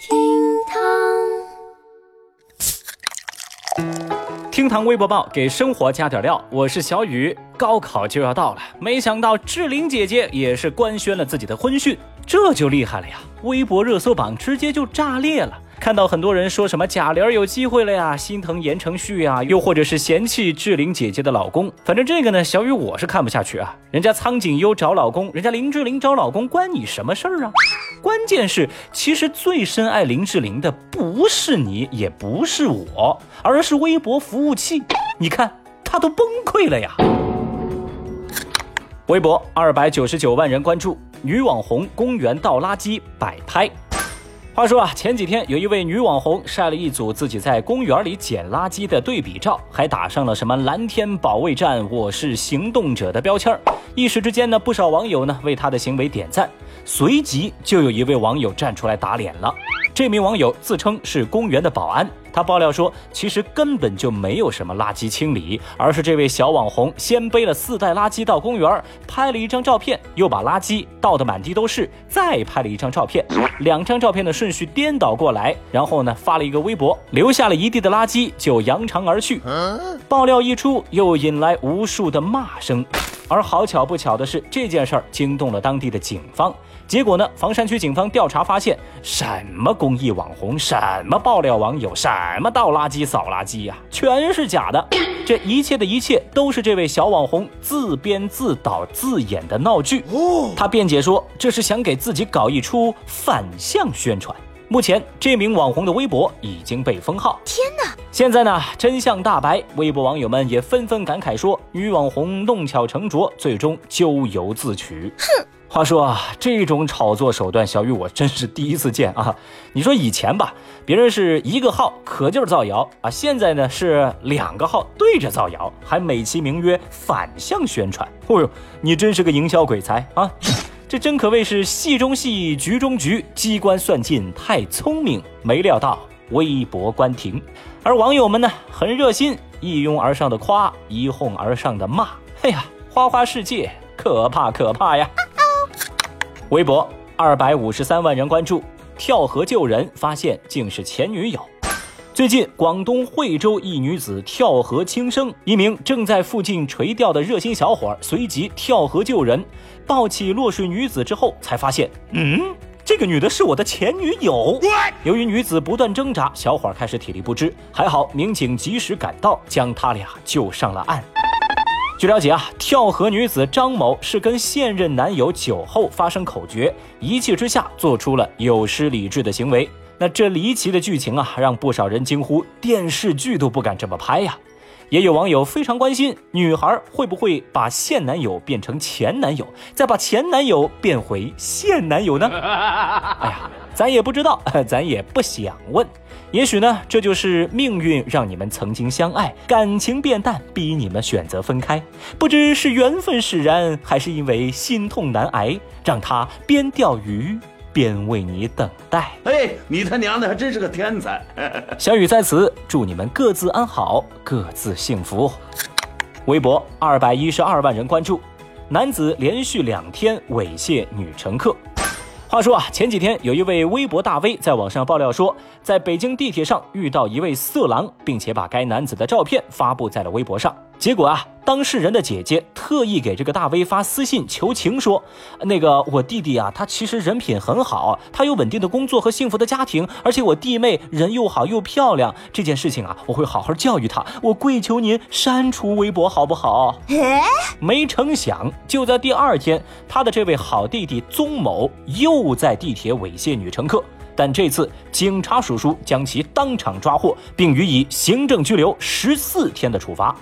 厅堂厅堂微博报给生活加点料，我是小雨。高考就要到了，没想到志玲姐姐也是官宣了自己的婚讯，这就厉害了呀！微博热搜榜直接就炸裂了。看到很多人说什么贾玲有机会了呀，心疼言承旭呀，又或者是嫌弃志玲姐姐的老公。反正这个呢，小雨我是看不下去啊。人家苍井优找老公，人家林志玲找老公，关你什么事儿啊？关键是，其实最深爱林志玲的不是你，也不是我，而是微博服务器。你看，他都崩溃了呀。微博二百九十九万人关注，女网红公园倒垃圾摆拍。话说啊，前几天有一位女网红晒了一组自己在公园里捡垃圾的对比照，还打上了什么“蓝天保卫战，我是行动者”的标签儿。一时之间呢，不少网友呢为她的行为点赞，随即就有一位网友站出来打脸了。这名网友自称是公园的保安，他爆料说，其实根本就没有什么垃圾清理，而是这位小网红先背了四袋垃圾到公园，拍了一张照片，又把垃圾倒得满地都是，再拍了一张照片，两张照片的顺序颠倒过来，然后呢发了一个微博，留下了一地的垃圾就扬长而去。爆料一出，又引来无数的骂声。而好巧不巧的是，这件事儿惊动了当地的警方。结果呢，房山区警方调查发现，什么公益网红，什么爆料网友，什么倒垃圾、扫垃圾呀，全是假的。这一切的一切，都是这位小网红自编自导自演的闹剧。他辩解说，这是想给自己搞一出反向宣传。目前，这名网红的微博已经被封号。天哪！现在呢，真相大白，微博网友们也纷纷感慨说，女网红弄巧成拙，最终咎由自取。哼！话说啊，这种炒作手段，小雨我真是第一次见啊！你说以前吧，别人是一个号可劲儿造谣啊，现在呢是两个号对着造谣，还美其名曰反向宣传。哦呦，你真是个营销鬼才啊！这真可谓是戏中戏，局中局，机关算尽太聪明，没料到微博关停。而网友们呢，很热心，一拥而上的夸，一哄而上的骂。哎呀，花花世界，可怕可怕呀！微博二百五十三万人关注，跳河救人，发现竟是前女友。最近，广东惠州一女子跳河轻生，一名正在附近垂钓的热心小伙随即跳河救人，抱起落水女子之后，才发现，嗯，这个女的是我的前女友。由于女子不断挣扎，小伙开始体力不支，还好民警及时赶到，将他俩救上了岸。据了解啊，跳河女子张某是跟现任男友酒后发生口角，一气之下做出了有失理智的行为。那这离奇的剧情啊，让不少人惊呼：电视剧都不敢这么拍呀！也有网友非常关心，女孩会不会把现男友变成前男友，再把前男友变回现男友呢？哎呀，咱也不知道，咱也不想问。也许呢，这就是命运让你们曾经相爱，感情变淡，逼你们选择分开。不知是缘分使然，还是因为心痛难挨，让他边钓鱼。便为你等待。哎，你他娘的还真是个天才！小雨在此祝你们各自安好，各自幸福。微博二百一十二万人关注，男子连续两天猥亵女乘客。话说啊，前几天有一位微博大 V 在网上爆料说，在北京地铁上遇到一位色狼，并且把该男子的照片发布在了微博上。结果啊，当事人的姐姐特意给这个大 V 发私信求情，说：“那个我弟弟啊，他其实人品很好，他有稳定的工作和幸福的家庭，而且我弟妹人又好又漂亮。这件事情啊，我会好好教育他。我跪求您删除微博好不好？” 没成想，就在第二天，他的这位好弟弟宗某又在地铁猥亵女乘客。但这次警察叔叔将其当场抓获，并予以行政拘留十四天的处罚。